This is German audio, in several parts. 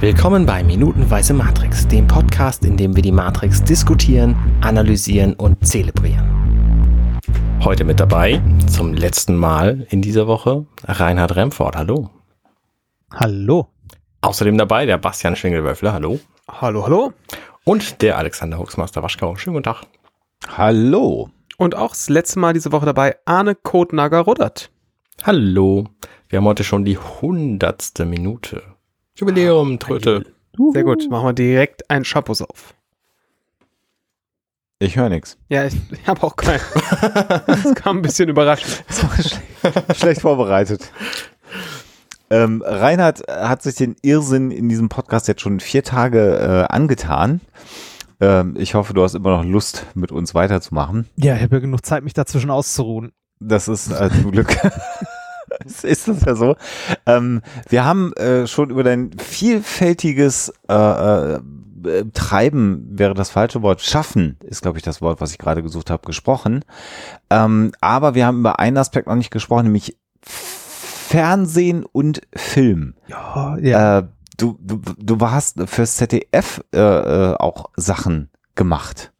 Willkommen bei Minutenweise Matrix, dem Podcast, in dem wir die Matrix diskutieren, analysieren und zelebrieren. Heute mit dabei, zum letzten Mal in dieser Woche, Reinhard Remford. Hallo. Hallo. Außerdem dabei der Bastian Schwingelwölfle. Hallo. Hallo, hallo. Und der Alexander Huxmaster Waschkau. Schönen guten Tag. Hallo. Und auch das letzte Mal diese Woche dabei Arne Kotnager Ruddert. Hallo. Wir haben heute schon die hundertste Minute. Jubiläum, Tröte. Sehr gut, machen wir direkt einen Schappus auf. Ich höre nichts. Ja, ich, ich habe auch keinen. das kam ein bisschen überraschend. Schlecht vorbereitet. Ähm, Reinhard hat sich den Irrsinn in diesem Podcast jetzt schon vier Tage äh, angetan. Ähm, ich hoffe, du hast immer noch Lust, mit uns weiterzumachen. Ja, ich habe ja genug Zeit, mich dazwischen auszuruhen. Das ist äh, zum Glück. ist das ja so. Ähm, wir haben äh, schon über dein vielfältiges äh, äh, Treiben wäre das falsche Wort. Schaffen ist, glaube ich, das Wort, was ich gerade gesucht habe, gesprochen. Ähm, aber wir haben über einen Aspekt noch nicht gesprochen, nämlich Fernsehen und Film. Ja, ja. Äh, du, du, du hast fürs ZDF äh, äh, auch Sachen gemacht.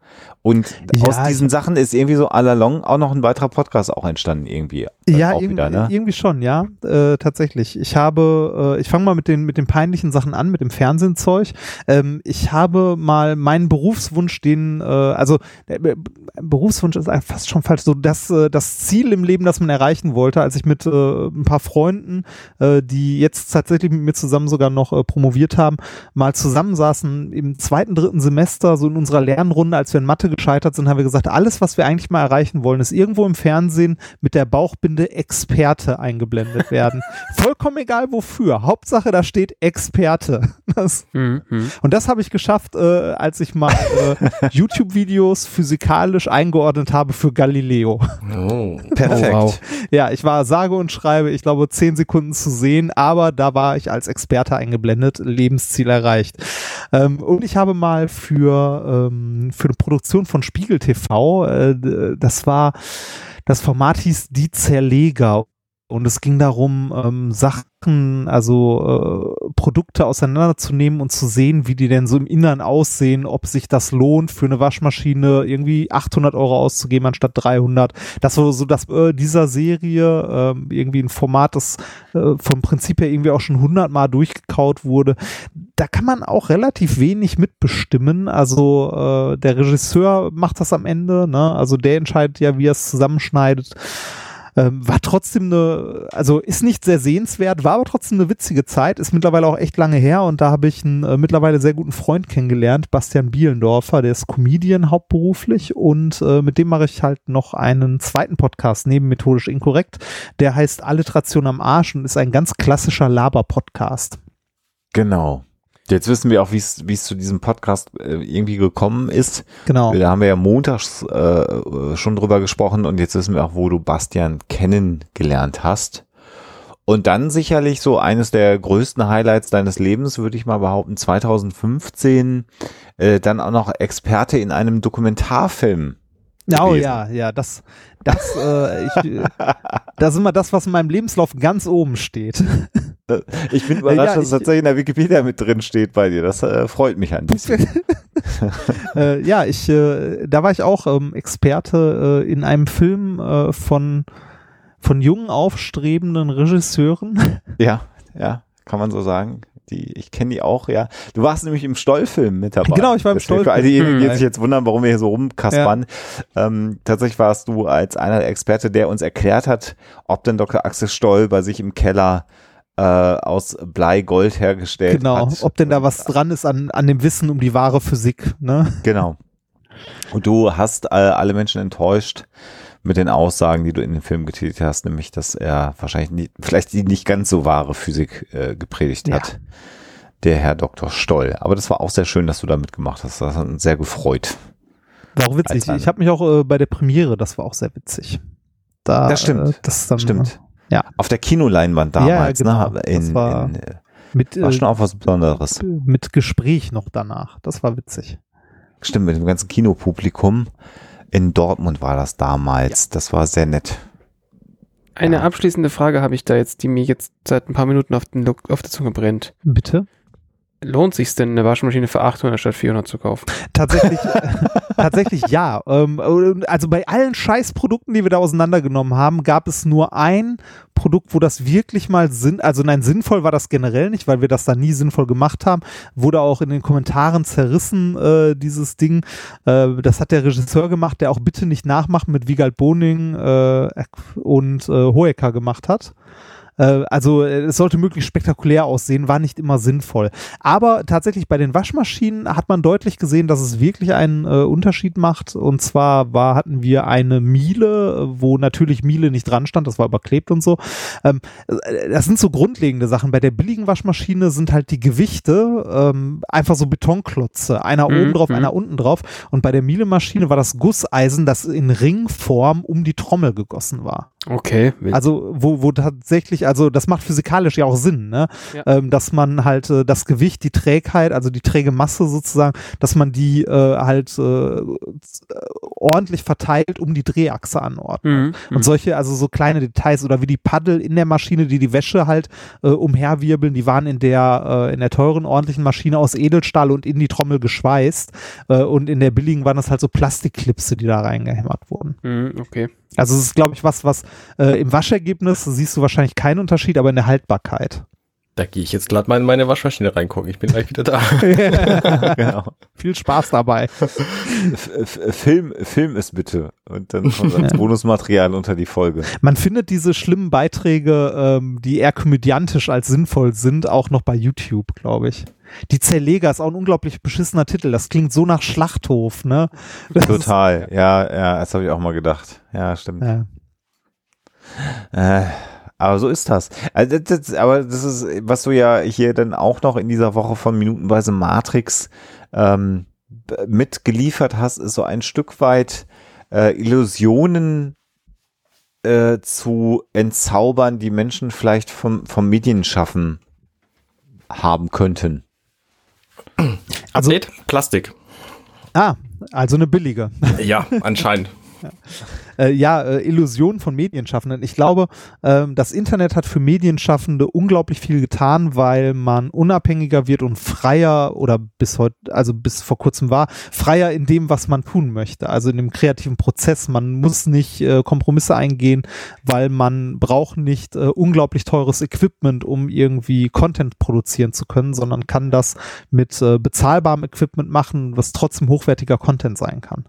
Und Ja, aus diesen ich- Sachen ist irgendwie so allalong auch noch ein weiterer Podcast auch entstanden irgendwie. Äh, Ja, auch irgendwie, wieder, ne? irgendwie schon, ja, äh, tatsächlich. Ich habe, äh, ich fange mal mit den mit den peinlichen Sachen an, mit dem Fernsehzeug. Ähm, ich habe mal meinen Berufswunsch, den, äh, also der Be- Berufswunsch ist fast schon falsch, so das äh, das Ziel im Leben, das man erreichen wollte, als ich mit äh, ein paar Freunden, äh, die jetzt tatsächlich mit mir zusammen sogar noch äh, promoviert haben, mal zusammensaßen im zweiten, dritten Semester, so in unserer Lernrunde, als wir in Mathe gescheitert sind, haben wir gesagt, alles, was wir eigentlich mal erreichen wollen, ist irgendwo im Fernsehen mit der Bauchbinde Experte eingeblendet werden. Vollkommen egal wofür. Hauptsache, da steht Experte. Das, und das habe ich geschafft, äh, als ich mal äh, YouTube-Videos physikalisch eingeordnet habe für Galileo. Oh. Perfekt. Oh, wow. Ja, ich war sage und schreibe, ich glaube, zehn Sekunden zu sehen, aber da war ich als Experte eingeblendet, Lebensziel erreicht. Ähm, und ich habe mal für, ähm, für eine Produktion von Spiegel TV, äh, das war, das Format hieß Die Zerleger. Und es ging darum, ähm, Sachen, also äh, Produkte auseinanderzunehmen und zu sehen, wie die denn so im Innern aussehen, ob sich das lohnt, für eine Waschmaschine irgendwie 800 Euro auszugeben anstatt 300. Das war so, dass äh, dieser Serie ähm, irgendwie ein Format, das äh, vom Prinzip her irgendwie auch schon 100 Mal durchgekaut wurde. Da kann man auch relativ wenig mitbestimmen. Also äh, der Regisseur macht das am Ende, ne? Also der entscheidet ja, wie er es zusammenschneidet. Ähm, war trotzdem eine, also ist nicht sehr sehenswert, war aber trotzdem eine witzige Zeit, ist mittlerweile auch echt lange her und da habe ich einen äh, mittlerweile sehr guten Freund kennengelernt, Bastian Bielendorfer, der ist Comedian hauptberuflich und äh, mit dem mache ich halt noch einen zweiten Podcast neben Methodisch Inkorrekt, der heißt Alliteration am Arsch und ist ein ganz klassischer Laber-Podcast. Genau. Jetzt wissen wir auch, wie es zu diesem Podcast äh, irgendwie gekommen ist. Genau. Da haben wir ja montags äh, schon drüber gesprochen und jetzt wissen wir auch, wo du Bastian kennengelernt hast. Und dann sicherlich so eines der größten Highlights deines Lebens, würde ich mal behaupten, 2015, äh, dann auch noch Experte in einem Dokumentarfilm. Oh gewesen. ja, ja, das, das, äh, ich, das ist immer das, was in meinem Lebenslauf ganz oben steht. Ich bin überrascht, Ja, dass es ich- tatsächlich in der Wikipedia mit drin steht bei dir. Das äh, freut mich ein bisschen. äh, ja, ich, äh, da war ich auch ähm, Experte äh, in einem Film äh, von, von jungen, aufstrebenden Regisseuren. Ja, ja, kann man so sagen. Die, ich kenne die auch, ja. Du warst nämlich im Stollfilm mit dabei. Genau, ich war im Deswegen Für Stollfilm. all diejenigen, die Hm. sich jetzt wundern, warum wir hier so rumkaspern. Ähm, tatsächlich warst du als einer der Experte, der uns erklärt hat, ob denn Dr. Axel Stoll bei sich im Keller äh, aus Blei Gold hergestellt genau, hat. ob denn da was dran ist an, an dem Wissen um die wahre Physik. Ne? Genau. Und du hast äh, alle Menschen enttäuscht mit den Aussagen, die du in dem Film getätigt hast, nämlich, dass er wahrscheinlich nie, vielleicht die nicht ganz so wahre Physik äh, gepredigt Ja. hat. Der Herr Dr. Stoll. Aber das war auch sehr schön, dass du da mitgemacht hast. Das hat uns sehr gefreut. War auch witzig. Ich habe mich auch äh, bei der Premiere, das war auch sehr witzig. Da, Das stimmt. Äh, das dann, Stimmt. Ja. Auf der Kinoleinwand damals, genau. ne? Das In, war- in, äh, Mit, war äh, schon auch was Besonderes. mit Gespräch noch danach. Das war witzig. Stimmt, mit dem ganzen Kinopublikum. In Dortmund war das damals. Das war sehr nett. Eine Ja. abschließende Frage habe ich da jetzt, die mir jetzt seit ein paar Minuten auf, den, auf der Zunge brennt. Bitte? Lohnt sich denn, eine Waschmaschine für 800 statt 400 zu kaufen? Tatsächlich, tatsächlich ja. Ähm, also bei allen Scheißprodukten, die wir da auseinandergenommen haben, gab es nur ein Produkt, wo das wirklich mal Sinn, also nein, sinnvoll war das generell nicht, weil wir das da nie sinnvoll gemacht haben. Wurde auch in den Kommentaren zerrissen, äh, dieses Ding. Äh, das hat der Regisseur gemacht, der auch bitte nicht nachmachen mit Wiegald Boning äh, und äh, Hoeker gemacht hat. Äh, also äh, es sollte möglichst spektakulär aussehen, war nicht immer sinnvoll. Aber tatsächlich bei den Waschmaschinen hat man deutlich gesehen, dass es wirklich einen äh, Unterschied macht. Und zwar war, hatten wir eine Miele, wo natürlich Miele nicht dran stand, das war überklebt und so. Ähm, äh, das sind so grundlegende Sachen. Bei der billigen Waschmaschine sind halt die Gewichte ähm, einfach so Betonklotze. Einer mhm. oben drauf, mhm. einer unten drauf. Und bei der Miele-Maschine war das Gusseisen, das in Ringform um die Trommel gegossen war. Okay. Also wo, wo tatsächlich, also das macht physikalisch ja auch Sinn, ne? Ja. Ähm, dass man halt äh, das Gewicht, die Trägheit, also die träge Masse sozusagen, dass man die äh, halt äh, ordentlich verteilt um die Drehachse anordnet. Mhm. Und mhm. solche, also so kleine Details oder wie die Paddel in der Maschine, die die Wäsche halt äh, umherwirbeln, die waren in der äh, in der teuren ordentlichen Maschine aus Edelstahl und in die Trommel geschweißt äh, und in der billigen waren das halt so Plastikklipse, die da reingehämmert wurden. Mhm, okay. Also es ist, glaube ich, was, was äh, im Waschergebnis siehst du wahrscheinlich keinen Unterschied, aber in der Haltbarkeit. Da gehe ich jetzt glatt mal in meine Waschmaschine reingucken. Ich bin gleich wieder da. genau. Viel Spaß dabei. Film, Film es bitte. Und dann kommt das Bonusmaterial unter die Folge. Man findet diese schlimmen Beiträge, ähm, die eher komödiantisch als sinnvoll sind, auch noch bei YouTube, glaube ich. Die Zerleger ist auch ein unglaublich beschissener Titel. Das klingt so nach Schlachthof, ne? Das Total, ja, ja, das habe ich auch mal gedacht. Ja, stimmt. Ja. Äh, aber so ist das. Also das, das. Aber das ist, was du ja hier dann auch noch in dieser Woche von Minutenweise Matrix ähm, mitgeliefert hast, ist so ein Stück weit äh, Illusionen äh, zu entzaubern, die Menschen vielleicht vom, vom Medienschaffen haben könnten. Also Update, Plastik. Ah, also eine billige. Ja, anscheinend. Ja äh, ja, äh, Illusionen von Medienschaffenden. Ich glaube, ähm, das Internet hat für Medienschaffende unglaublich viel getan, weil man unabhängiger wird und freier oder bis heute, also bis vor kurzem war, freier in dem, was man tun möchte. Also in dem kreativen Prozess. Man muss nicht äh, Kompromisse eingehen, weil man braucht nicht äh, unglaublich teures Equipment, um irgendwie Content produzieren zu können, sondern kann das mit bezahlbarem Equipment machen, was trotzdem hochwertiger Content sein kann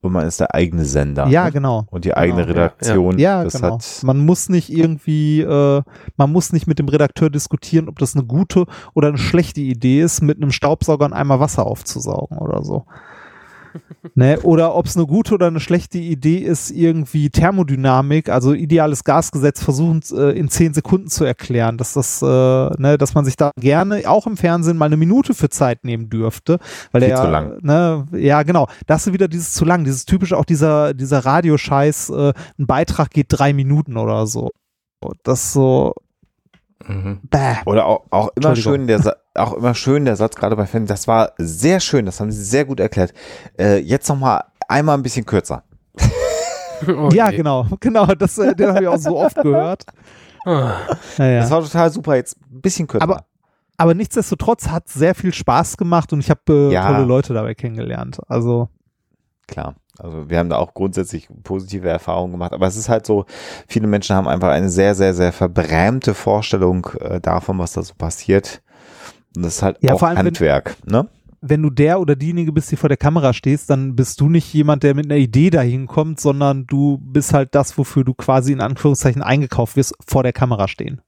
und man ist der eigene Sender. Ja, ne? genau. Und die eigene genau, Redaktion. Ja, ja das genau. Hat man muss nicht irgendwie, äh, man muss nicht mit dem Redakteur diskutieren, ob das eine gute oder eine schlechte Idee ist, mit einem Staubsauger einen Eimer Wasser aufzusaugen oder so ne? Oder ob es eine gute oder eine schlechte Idee ist, irgendwie Thermodynamik, also ideales Gasgesetz versuchen äh, in zehn Sekunden zu erklären, dass das, äh, ne, dass man sich da gerne auch im Fernsehen mal eine Minute für Zeit nehmen dürfte, weil Viel er zu lang. Ne, ja genau, das ist wieder dieses zu lang, dieses typische auch dieser dieser Radioscheiß, äh, ein Beitrag geht drei Minuten oder so. Das so Mhm. Oder auch, auch immer schön der auch immer schön der Satz gerade bei Fan. Das war sehr schön. Das haben Sie sehr gut erklärt. Äh, jetzt noch mal einmal ein bisschen kürzer. Okay. Ja, genau, genau. Das, äh, den habe ich auch so oft gehört. Ah. Naja. Das war total super. Jetzt ein bisschen kürzer. Aber, aber nichtsdestotrotz hat sehr viel Spaß gemacht und ich habe äh, ja. tolle Leute dabei kennengelernt. Also klar. Also wir haben da auch grundsätzlich positive Erfahrungen gemacht, aber es ist halt so, viele Menschen haben einfach eine sehr, sehr, sehr verbrämte Vorstellung äh, davon, was da so passiert. Und das ist halt ja, auch allem, Handwerk, wenn, ne? Wenn du der oder diejenige bist, die vor der Kamera stehst, dann bist du nicht jemand, der mit einer Idee dahin kommt, sondern du bist halt das, wofür du quasi in Anführungszeichen eingekauft wirst, vor der Kamera stehen.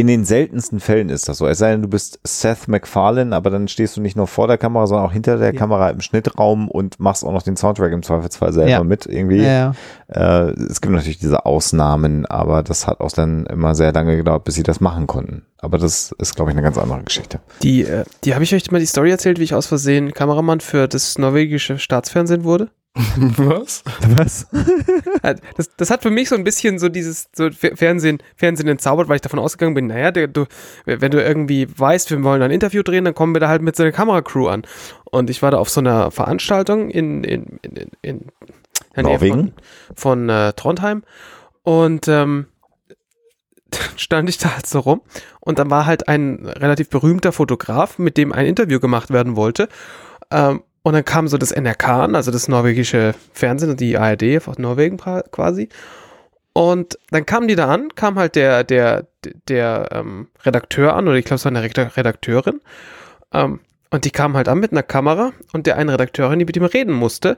In den seltensten Fällen ist das so. Es sei denn, du bist Seth MacFarlane, aber dann stehst du nicht nur vor der Kamera, sondern auch hinter der ja. Kamera im Schnittraum und machst auch noch den Soundtrack im Zweifelsfall selber ja. mit irgendwie. Ja, äh, es gibt natürlich diese Ausnahmen, aber das hat auch dann immer sehr lange gedauert, bis sie das machen konnten. Aber das ist, glaube ich, eine ganz andere Geschichte. Die, äh, die habe ich euch mal die Story erzählt, wie ich aus Versehen Kameramann für das norwegische Staatsfernsehen wurde? Was? Was? Das, das hat für mich so ein bisschen so dieses so Fernsehen, Fernsehen entzaubert, weil ich davon ausgegangen bin, naja, der, du, wenn du irgendwie weißt, wir wollen ein Interview drehen, dann kommen wir da halt mit so einer Kameracrew an. Und ich war da auf so einer Veranstaltung in, in, in, in, in Norwegen? von, von äh, Trondheim und ähm, stand ich da halt so rum und dann war halt ein relativ berühmter Fotograf, mit dem ein Interview gemacht werden wollte. Ähm, und dann kam so das NRK also das norwegische Fernsehen, die ARD aus Norwegen quasi. Und dann kamen die da an, kam halt der, der, der ähm, Redakteur an, oder ich glaube, es war eine Redakteurin. Ähm, und die kam halt an mit einer Kamera und der eine Redakteurin, die mit ihm reden musste.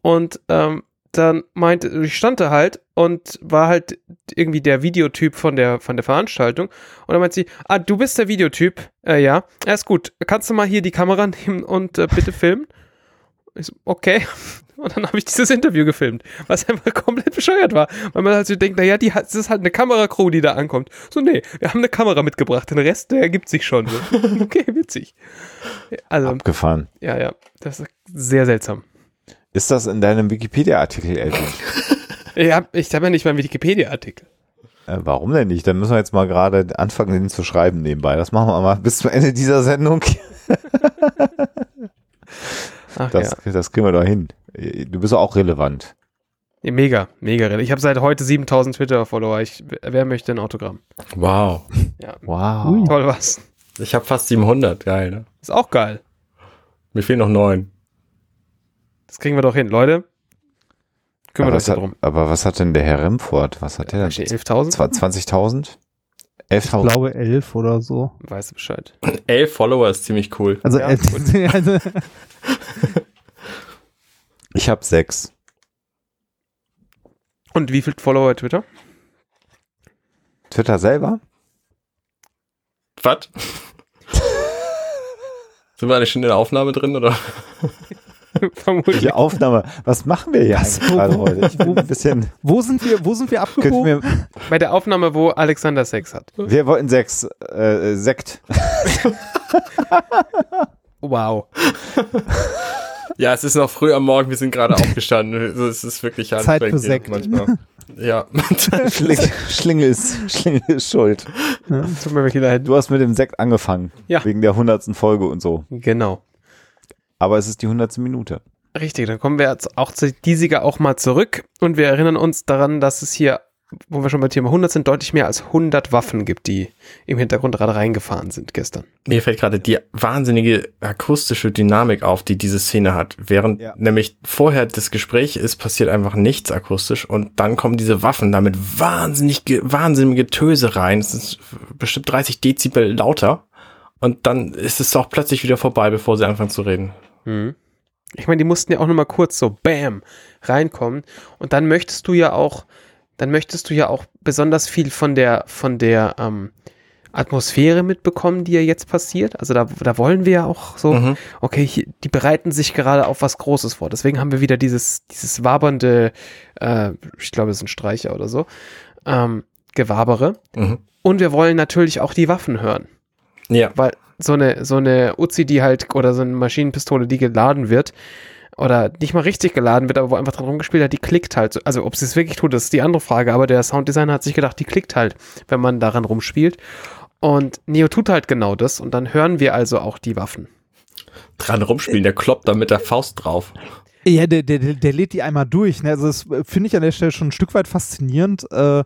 Und ähm, dann meinte, ich stand da halt und war halt irgendwie der Videotyp von der, von der Veranstaltung. Und dann meinte sie, ah, du bist der Videotyp. Äh, ja, ja, ist gut. Kannst du mal hier die Kamera nehmen und äh, bitte filmen? Ich so, okay. Und dann habe ich dieses Interview gefilmt, was einfach komplett bescheuert war. Weil man halt so denkt, naja, die, das ist halt eine Kameracrew, die da ankommt. So, nee, wir haben eine Kamera mitgebracht, den Rest, der ergibt sich schon. So. Okay, witzig. Also, Abgefahren. Ja, ja, das ist sehr seltsam. Ist das in deinem Wikipedia-Artikel ja, ich habe ja nicht meinen Wikipedia-Artikel. Äh, warum denn nicht? Dann müssen wir jetzt mal gerade anfangen, den zu schreiben nebenbei. Das machen wir mal bis zum Ende dieser Sendung. Ach, das, ja. das kriegen wir doch hin. Du bist auch relevant. Ja, mega, mega relevant. Ich habe seit heute 7000 Twitter-Follower. Wer möchte ein Autogramm? Wow. Ja. Wow. Toll was. Ich habe fast 700. Geil, ne? Ist auch geil. Mir fehlen noch neun. Das kriegen wir doch hin. Leute, kümmert euch darum. Aber was hat denn der Herr Remford? Was hat der denn? 11.000? 20.000? 11.000? Ich glaube 11 oder so. Weißt du Bescheid. 11 Follower ist ziemlich cool. Also, ja, also ich habe 6. Und wie viel Follower Twitter? Twitter selber? Was? Sind wir eigentlich schon in der Aufnahme drin, oder? Vermutlich. Die Aufnahme. Was machen wir hier Was, wo, gerade heute? Ich bin ein bisschen. Wo sind wir, wo sind wir abgebogen? Wir, Bei der Aufnahme, wo Alexander Sex hat. Wir wollten Sex, äh, Sekt. wow. Ja, es ist noch früh am Morgen, wir sind gerade aufgestanden. Es ist wirklich Zeit für Sekt. manchmal. Ja. Schling, Schlingel, ist, Schlingel ist schuld. Ja, tut mir wirklich leid. Du hast mit dem Sekt angefangen. Ja. Wegen der hundertsten Folge und so. Genau. Aber es ist die hundertste Minute. Richtig, dann kommen wir jetzt auch zu Diesiger auch mal zurück und wir erinnern uns daran, dass es hier, wo wir schon bei Thema 100 sind, deutlich mehr als 100 Waffen gibt, die im Hintergrund gerade reingefahren sind gestern. Mir fällt gerade die wahnsinnige akustische Dynamik auf, die diese Szene hat. Während ja. nämlich vorher das Gespräch ist, passiert einfach nichts akustisch und dann kommen diese Waffen damit wahnsinnig, wahnsinnige Töse rein. Es ist bestimmt 30 Dezibel lauter. Und dann ist es auch plötzlich wieder vorbei, bevor sie anfangen zu reden. Mhm. Ich meine, die mussten ja auch nochmal kurz so Bam reinkommen. Und dann möchtest du ja auch, dann möchtest du ja auch besonders viel von der, von der ähm, Atmosphäre mitbekommen, die ja jetzt passiert. Also da, da wollen wir ja auch so, mhm. okay, hier, die bereiten sich gerade auf was Großes vor. Deswegen haben wir wieder dieses, dieses wabernde, äh, ich glaube, es ist ein Streicher oder so, ähm, Gewabere. Mhm. Und wir wollen natürlich auch die Waffen hören. Ja. Weil so eine, so eine Uzi, die halt, oder so eine Maschinenpistole, die geladen wird, oder nicht mal richtig geladen wird, aber wo einfach dran rumgespielt hat, die klickt halt. Also ob sie es wirklich tut, das ist die andere Frage, aber der Sounddesigner hat sich gedacht, die klickt halt, wenn man daran rumspielt. Und Neo tut halt genau das und dann hören wir also auch die Waffen. Dran rumspielen, der kloppt da mit der Faust drauf. Ja, der, der, der lädt die einmal durch. Ne? Also das finde ich an der Stelle schon ein Stück weit faszinierend. Äh,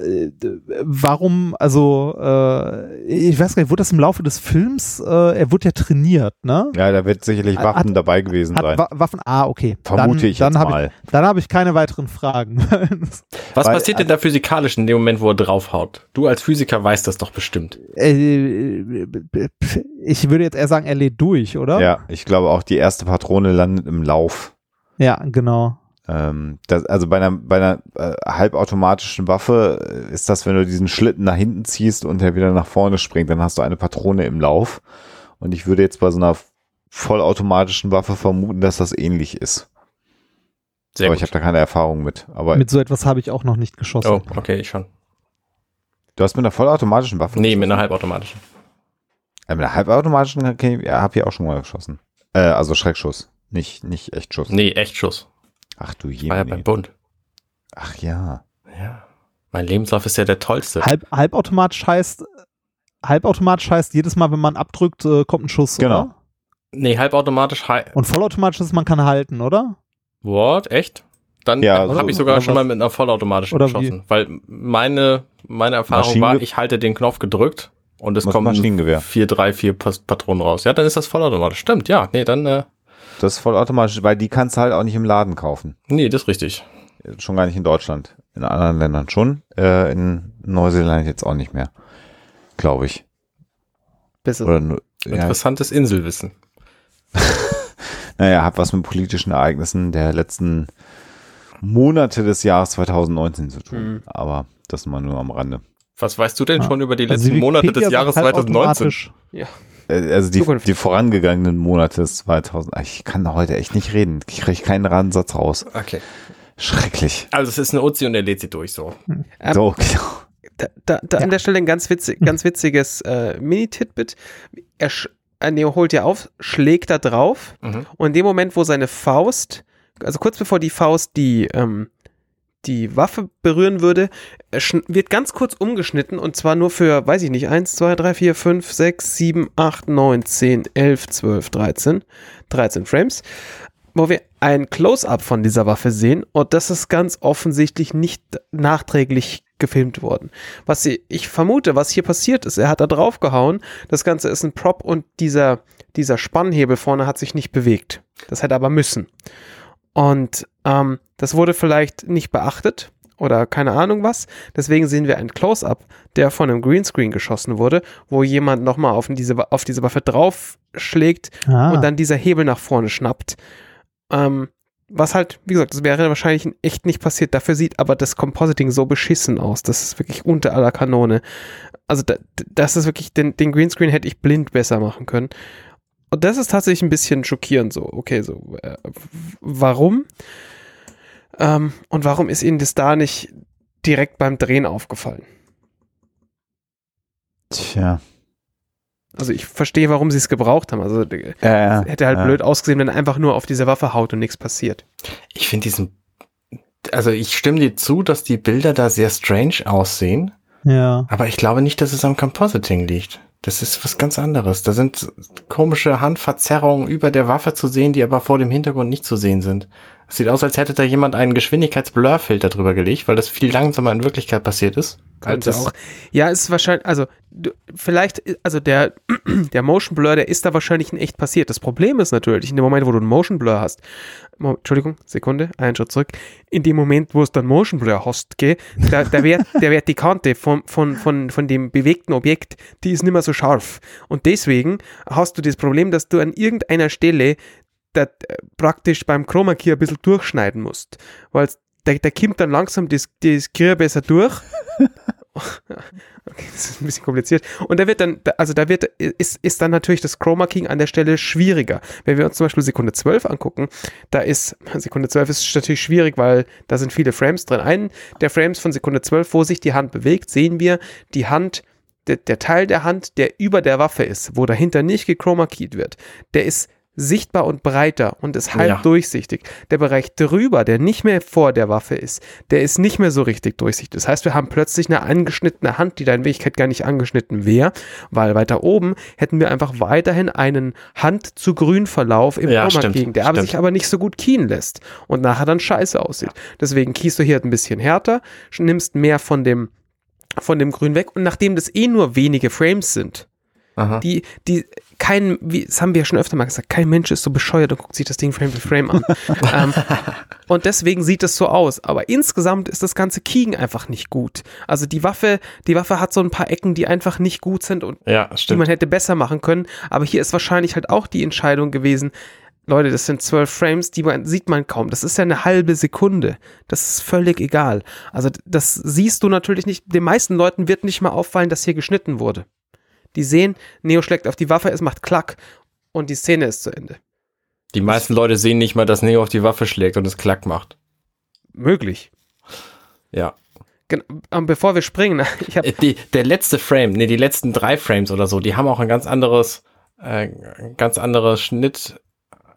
warum, also, äh, ich weiß gar nicht, wurde das im Laufe des Films, äh, er wurde ja trainiert, ne? Ja, da wird sicherlich Waffen hat, dabei gewesen sein. Wa Waffen, ah, okay. Vermute dann, ich dann jetzt mal. Ich, dann habe ich keine weiteren Fragen. Was Weil, passiert denn da physikalisch in dem Moment, wo er draufhaut? Du als Physiker weißt das doch bestimmt. Äh, ich würde jetzt eher sagen, er lädt durch, oder? Ja, ich glaube auch, die erste Patrone landet im Lauf. Ja, genau. Ähm, das, also bei einer, bei einer äh, halbautomatischen Waffe äh, ist das, wenn du diesen Schlitten nach hinten ziehst und er wieder nach vorne springt, dann hast du eine Patrone im Lauf. Und ich würde jetzt bei so einer vollautomatischen Waffe vermuten, dass das ähnlich ist. Sehr aber gut. ich habe da keine Erfahrung mit. Aber mit so etwas habe ich auch noch nicht geschossen. Oh, okay, ich schon. Du hast mit einer vollautomatischen Waffe? Nee, mit einer halbautomatischen. Ja, mit einer halbautomatischen okay, ja, habe ich auch schon mal geschossen. Äh, also Schreckschuss, nicht, nicht Echtschuss. Nee, Echtschuss. Ach du je. War ja beim Bund. Ach ja. Ja. Mein Lebenslauf ist ja der tollste. Halb, halbautomatisch heißt, halbautomatisch heißt, jedes Mal, wenn man abdrückt, äh, kommt ein Schuss, genau. Oder? Nee, halbautomatisch. Und vollautomatisch ist, man kann halten, oder? What? Echt? Dann Ja, habe so- ich sogar schon was? mal mit einer vollautomatischen Oder geschossen. Weil meine, meine Erfahrung war, ich halte den Knopf gedrückt und es kommen Maschinengewehr. vier, drei, vier Pas- Patronen raus. Ja, dann ist das vollautomatisch. Stimmt, ja. Nee, dann, äh, Das ist vollautomatisch, weil die kannst du halt auch nicht im Laden kaufen. nee, das ist richtig. Schon gar nicht in Deutschland. In anderen Ländern schon. Äh, in Neuseeland jetzt auch nicht mehr. Glaube ich. Besser. Oder nur, ja, Interessantes Inselwissen. naja, hat was mit politischen Ereignissen der letzten Monate des Jahres 2019 zu tun. Mhm. Aber das mal nur am Rande. Was weißt du denn Ja. schon über die Also letzten die Monate des Jahres sagt halt 2019? automatisch- Ja. Äh, Also die, Zukunft. die vorangegangenen Monate des 2000. Ah, Ich kann heute echt nicht reden. Ich kriege keinen Radsatz raus. Okay. Schrecklich. Also es ist eine Uzi und er lädt sie durch so. Ähm, so, genau. Da, da, da an der Stelle ein ganz, witzig, ganz witziges äh, Mini-Titbit. Er, sch- äh, Neo holt ja auf, schlägt da drauf Mhm. und in dem Moment, wo seine Faust, also kurz bevor die Faust die, ähm, die Waffe berühren würde, äh, wird ganz kurz umgeschnitten und zwar nur für, weiß ich nicht, 1, 2, 3, 4, 5, 6, 7, 8, 9, 10, 11, 12, 13, 13 Frames, wo wir ein Close-up von dieser Waffe sehen und das ist ganz offensichtlich nicht nachträglich gefilmt worden. Was sie, ich vermute, was hier passiert ist, er hat da drauf gehauen, das Ganze ist ein Prop und dieser, dieser Spannhebel vorne hat sich nicht bewegt. Das hätte aber müssen. Und ähm, das wurde vielleicht nicht beachtet oder keine Ahnung was. Deswegen sehen wir ein Close-up, der von einem Greenscreen geschossen wurde, wo jemand nochmal auf diese, auf diese Waffe draufschlägt Ah, und dann dieser Hebel nach vorne schnappt. Ähm, was halt, wie gesagt, das wäre wahrscheinlich in echt nicht passiert. Dafür sieht aber das Compositing so beschissen aus. Das ist wirklich unter aller Kanone. Also da, das ist wirklich, den, den Greenscreen hätte ich blind besser machen können. Und das ist tatsächlich ein bisschen schockierend so. Okay, so, äh, warum? Ähm, und warum ist Ihnen das da nicht direkt beim Drehen aufgefallen? Tja. Also ich verstehe, warum sie es gebraucht haben. Also äh, hätte halt äh, blöd ausgesehen, wenn er einfach nur auf diese Waffe haut und nichts passiert. Ich finde diesen, also ich stimme dir zu, dass die Bilder da sehr strange aussehen, ja. aber ich glaube nicht, dass es am Compositing liegt. Das ist was ganz anderes. Da sind komische Handverzerrungen über der Waffe zu sehen, die aber vor dem Hintergrund nicht zu sehen sind. Es sieht aus, als hätte da jemand einen Geschwindigkeitsblurfilter drüber gelegt, weil das viel langsamer in Wirklichkeit passiert ist. Könnte es- auch. Ja, ist wahrscheinlich, also du, vielleicht, also der, der Motion Blur, der ist da wahrscheinlich in echt passiert. Das Problem ist natürlich, in dem Moment, wo du einen Motion Blur hast, Mo Entschuldigung, Sekunde, einen Schritt zurück, in dem Moment, wo es dann Motion Blur hast, gell, da, da wird, der wird die Kante von, von, von, von dem bewegten Objekt, die ist nicht mehr so scharf. Und deswegen hast du das Problem, dass du an irgendeiner Stelle da, äh, praktisch beim Chroma Key ein bisschen durchschneiden musst. Weil der, der kommt dann langsam das, das Key besser durch. Okay, das ist ein bisschen kompliziert. Und da wird dann, da- also da wird, ist, ist dann natürlich das Chroma Keying an der Stelle schwieriger. Wenn wir uns zum Beispiel Sekunde 12 angucken, da ist, Sekunde 12 ist natürlich schwierig, weil da sind viele Frames drin. Einen der Frames von Sekunde 12, wo sich die Hand bewegt, sehen wir die Hand, der, der Teil der Hand, der über der Waffe ist, wo dahinter nicht gechroma wird, der ist sichtbar und breiter und ist halb Ja. durchsichtig. Der Bereich drüber, der nicht mehr vor der Waffe ist, der ist nicht mehr so richtig durchsichtig. Das heißt, wir haben plötzlich eine angeschnittene Hand, die da in Wirklichkeit gar nicht angeschnitten wäre, weil weiter oben hätten wir einfach weiterhin einen Hand zu grün Verlauf im Ja, Chroma Keying, der aber sich aber nicht so gut keyen lässt und nachher dann scheiße aussieht. Deswegen keyst du hier ein bisschen härter, nimmst mehr von dem von dem Grün weg und nachdem das eh nur wenige Frames sind, Aha. die, die, kein, wie, das haben wir ja schon öfter mal gesagt, kein Mensch ist so bescheuert und guckt sich das Ding Frame für Frame an. ähm, und deswegen sieht es so aus. Aber insgesamt ist das ganze Keying einfach nicht gut. Also die Waffe, die Waffe hat so ein paar Ecken, die einfach nicht gut sind und Ja, die man hätte besser machen können. Aber hier ist wahrscheinlich halt auch die Entscheidung gewesen, Leute, das sind zwölf Frames, die man, sieht man kaum. Das ist ja eine halbe Sekunde. Das ist völlig egal. Also das siehst du natürlich nicht. Den meisten Leuten wird nicht mal auffallen, dass hier geschnitten wurde. Die sehen, Neo schlägt auf die Waffe, es macht Klack und die Szene ist zu Ende. Die meisten Leute sehen nicht mal, dass Neo auf die Waffe schlägt und es klack macht. Möglich. Ja. Gen ähm, bevor wir springen, ich habe Äh, der letzte Frame, nee, die letzten drei Frames oder so, die haben auch ein ganz anderes, äh, ganz anderes Schnitt.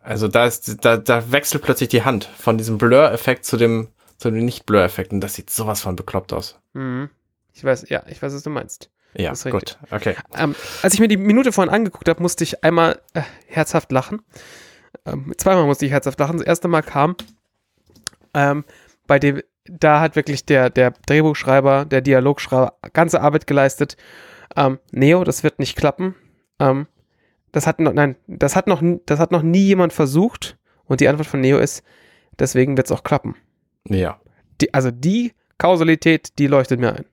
Also da ist, da, da wechselt plötzlich die Hand von diesem Blur-Effekt zu dem, zu dem Nicht-Blur-Effekt und das sieht sowas von bekloppt aus. Mhm. ich weiß, ja, ich weiß, was du meinst. Ja, gut, okay. Ähm, als ich mir die Minute vorhin angeguckt habe, musste ich einmal äh, herzhaft lachen. Ähm, zweimal musste ich herzhaft lachen. Das erste Mal kam, Ähm, bei dem, da hat wirklich der, der Drehbuchschreiber, der Dialogschreiber ganze Arbeit geleistet. Ähm, Neo, das wird nicht klappen. Ähm, das hat noch, nein, das hat noch, das hat noch nie jemand versucht. Und die Antwort von Neo ist, deswegen wird es auch klappen. Ja. Die, also die Kausalität, die leuchtet mir ein.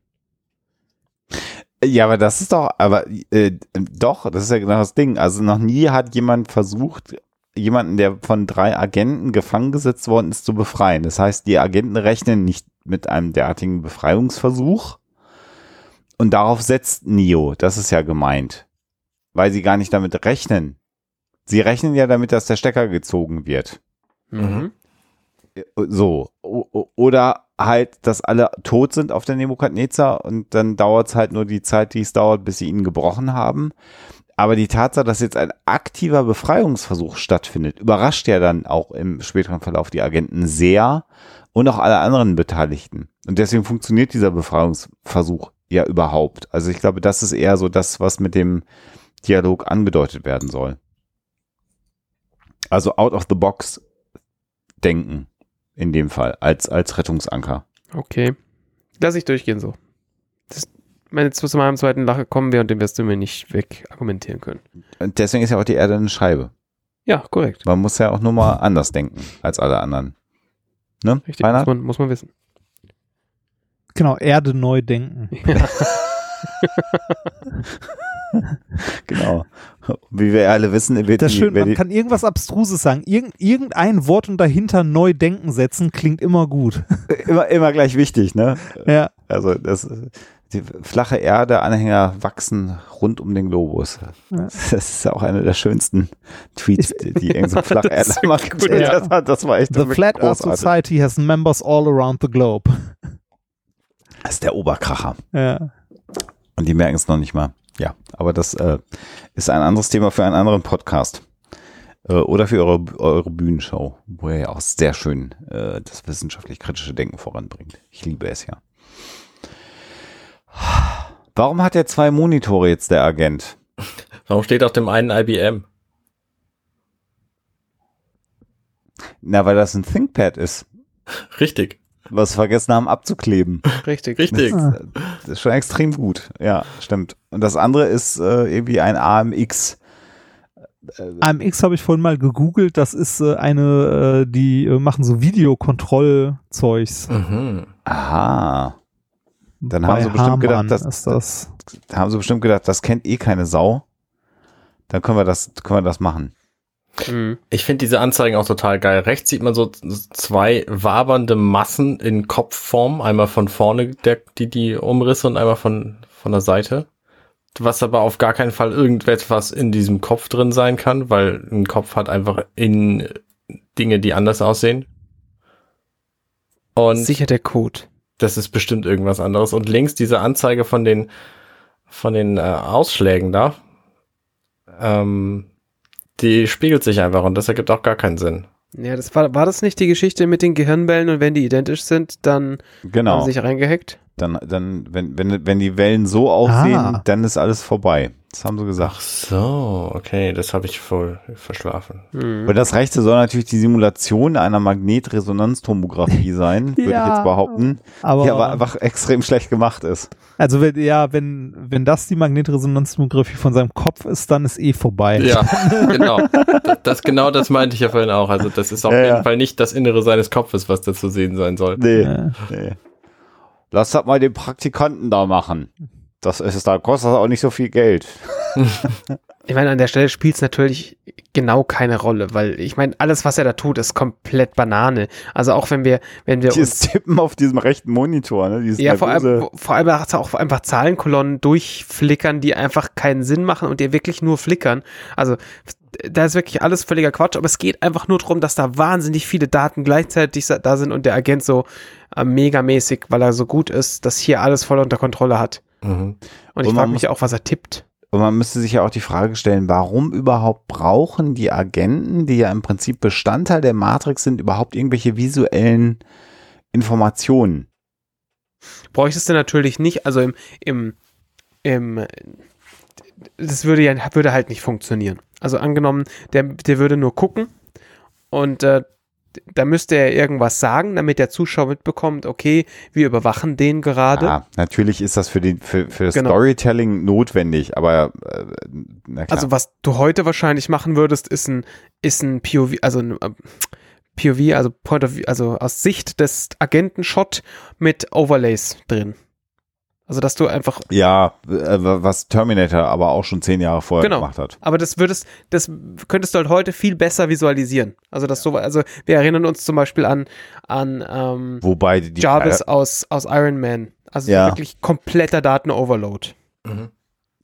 Ja, aber das ist doch, aber äh, doch, das ist ja genau das Ding. Also noch nie hat jemand versucht, jemanden, der von drei Agenten gefangen gesetzt worden ist, zu befreien. Das heißt, die Agenten rechnen nicht mit einem derartigen Befreiungsversuch. Und darauf setzt Neo, das ist ja gemeint. Weil sie gar nicht damit rechnen. Sie rechnen ja damit, dass der Stecker gezogen wird. Mhm. So. O- Oder halt, dass alle tot sind auf der Nebukadnezar und dann dauert es halt nur die Zeit, die es dauert, bis sie ihn gebrochen haben. Aber die Tatsache, dass jetzt ein aktiver Befreiungsversuch stattfindet, überrascht ja dann auch im späteren Verlauf die Agenten sehr und auch alle anderen Beteiligten. Und deswegen funktioniert dieser Befreiungsversuch ja überhaupt. Also ich glaube, das ist eher so das, was mit dem Dialog angedeutet werden soll. Also out of the box denken in dem Fall als, als Rettungsanker. Okay. Lass ich durchgehen so. Das, jetzt zu meinem zweiten Lache kommen wir und den wirst du mir nicht weg argumentieren können. Und deswegen ist ja auch die Erde eine Scheibe. Ja, korrekt. Man muss ja auch nur mal anders denken als alle anderen. Ne? Richtig, muss man, muss man wissen. Genau, Erde neu denken. Genau. Wie wir alle wissen, wird Das ist schön, man kann irgendwas Abstruses sagen. Irgend, irgendein Wort und dahinter neu denken setzen, klingt immer gut. immer, immer gleich wichtig, ne? ja. Also das, die flache Erde, Anhänger wachsen rund um den Globus. Ja. Das ist auch einer der schönsten Tweets, die, irgend so flache Das Erde mal gut, ja. hat. Das war echt The Flat Earth. Society has members all around the globe. Das ist der Oberkracher. Ja. Und die merken es noch nicht mal. Ja, aber das äh, ist ein anderes Thema für einen anderen Podcast. Äh, oder für eure, eure Bühnenshow, wo ihr ja auch sehr schön äh, das wissenschaftlich-kritische Denken voranbringt. Ich liebe es ja. Warum hat er zwei Monitore jetzt, der Agent? Warum steht auf dem einen IBM? Na, weil das ein ThinkPad ist, Richtig, was wir vergessen haben abzukleben. Richtig. richtig. Ah. Das ist schon extrem gut. Ja, stimmt. Und das andere ist äh, irgendwie ein AMX. AMX habe ich vorhin mal gegoogelt. Das ist äh, eine, äh, die äh, machen so Videokontrollzeugs. Mhm. Aha. Dann Bei haben sie bestimmt gedacht, das. Da haben sie bestimmt gedacht, das kennt eh keine Sau. Dann können wir das, können wir das machen. Mhm. Ich finde diese Anzeigen auch total geil. Rechts sieht man so zwei wabernde Massen in Kopfform. Einmal von vorne der, die, die Umrisse und einmal von, von der Seite. Was aber auf gar keinen Fall irgendetwas in diesem Kopf drin sein kann, weil ein Kopf hat einfach in Dinge, die anders aussehen. Und Sicher der Code. das ist bestimmt irgendwas anderes. Und links diese Anzeige von den, von den äh, Ausschlägen da, ähm, die spiegelt sich einfach und das ergibt auch gar keinen Sinn. Ja, das war, war das nicht die Geschichte mit den Gehirnwellen und wenn die identisch sind, dann haben Genau. sie sich reingehackt? Dann, dann, wenn, wenn, wenn die Wellen so aussehen, Ah. dann ist alles vorbei. Das haben sie Ach gesagt. so, okay, das habe ich voll verschlafen. Mhm. Und das rechte soll natürlich die Simulation einer Magnetresonanztomographie sein, würde ich Ja. jetzt behaupten. Aber, die aber einfach extrem schlecht gemacht ist. also wenn, ja, wenn, wenn das die Magnetresonanztomographie von seinem Kopf ist, dann ist eh vorbei. Ja, genau. Das, das genau das meinte ich ja vorhin auch. Also das ist auf Ja, jeden ja. Fall nicht das Innere seines Kopfes, was da zu sehen sein soll. Nee, Ja. nee. Lass das mal den Praktikanten da machen. Das ist, da kostet das auch nicht so viel Geld. Ich meine, an der Stelle spielt es natürlich genau keine Rolle, weil ich meine, alles, was er da tut, ist komplett Banane. Also auch wenn wir, wenn wir Dieses Tippen auf diesem rechten Monitor, ne? Dieses ja, vor allem, nervöse- vor allem hat er auch einfach Zahlenkolonnen durchflickern, die einfach keinen Sinn machen und die wirklich nur flickern. Also da ist wirklich alles völliger Quatsch, aber es geht einfach nur darum, dass da wahnsinnig viele Daten gleichzeitig da sind und der Agent so äh, megamäßig, weil er so gut ist, dass hier alles voll unter Kontrolle hat. Mhm. Und ich frage mich auch, was er tippt. Und man müsste sich ja auch die Frage stellen, warum überhaupt brauchen die Agenten, die ja im Prinzip Bestandteil der Matrix sind, überhaupt irgendwelche visuellen Informationen? bräuchtest du natürlich nicht, also im, im, im, das würde ja, würde halt nicht funktionieren. Also angenommen, der, der würde nur gucken und äh, da müsste er irgendwas sagen, damit der Zuschauer mitbekommt, okay, wir überwachen den gerade. Ja, natürlich ist das für, die, für, für das Genau. Storytelling notwendig, aber äh, na klar. Also was du heute wahrscheinlich machen würdest, ist ein, ist ein POV, also ein äh, POV, also Point of View, also aus Sicht des Agenten-Shot mit Overlays drin. Also dass du einfach, ja, äh, was Terminator aber auch schon zehn Jahre vorher Genau. gemacht hat. aber das würdest, das könntest du halt heute viel besser visualisieren. Also das so, also wir erinnern uns zum Beispiel an, an ähm, Wobei die Jarvis aus, aus Iron Man. Also Ja. wirklich kompletter Daten-Overload. Mhm.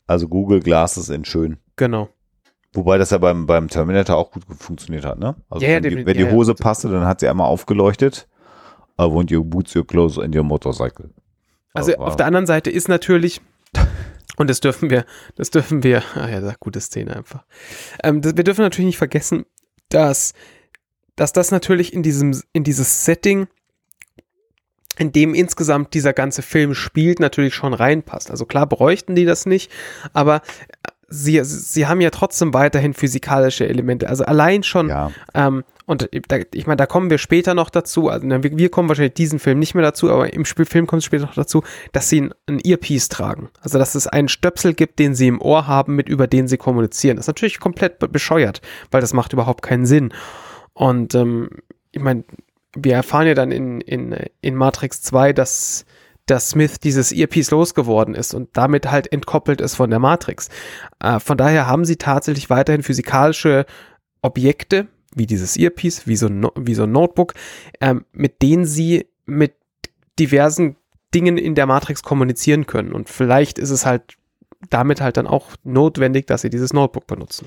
also Google Glasses in schön. Genau. Wobei das ja beim, beim Terminator auch gut funktioniert hat, ne? Also Ja, ja, wenn, die, wenn die Ja, ja. Hose passte, dann hat sie einmal aufgeleuchtet. I want your boots, your clothes and your motorcycle. Also Aber- auf der anderen Seite ist natürlich, und das dürfen wir, das dürfen wir, ah ja, gute Szene einfach. Ähm, das, wir dürfen natürlich nicht vergessen, dass, dass das natürlich in diesem, in dieses Setting, in dem insgesamt dieser ganze Film spielt, natürlich schon reinpasst. Also klar bräuchten die das nicht, aber sie, sie haben ja trotzdem weiterhin physikalische Elemente. Also allein schon Ja, ähm, und da, ich meine, da kommen wir später noch dazu. Also na, wir, wir kommen wahrscheinlich diesen Film nicht mehr dazu, aber im Spiel, Film kommt es später noch dazu, dass sie ein, ein Earpiece tragen. Also dass es einen Stöpsel gibt, den sie im Ohr haben, mit über den sie kommunizieren. Das ist natürlich komplett be bescheuert, weil das macht überhaupt keinen Sinn. Und ähm, ich meine, wir erfahren ja dann in, in, in Matrix 2, dass dass Smith dieses Earpiece losgeworden ist und damit halt entkoppelt ist von der Matrix. Äh, von daher haben sie tatsächlich weiterhin physikalische Objekte, wie dieses Earpiece, wie so ein, No- wie so ein Notebook, ähm, mit denen sie mit diversen Dingen in der Matrix kommunizieren können. Und vielleicht ist es halt damit halt dann auch notwendig, dass sie dieses Notebook benutzen.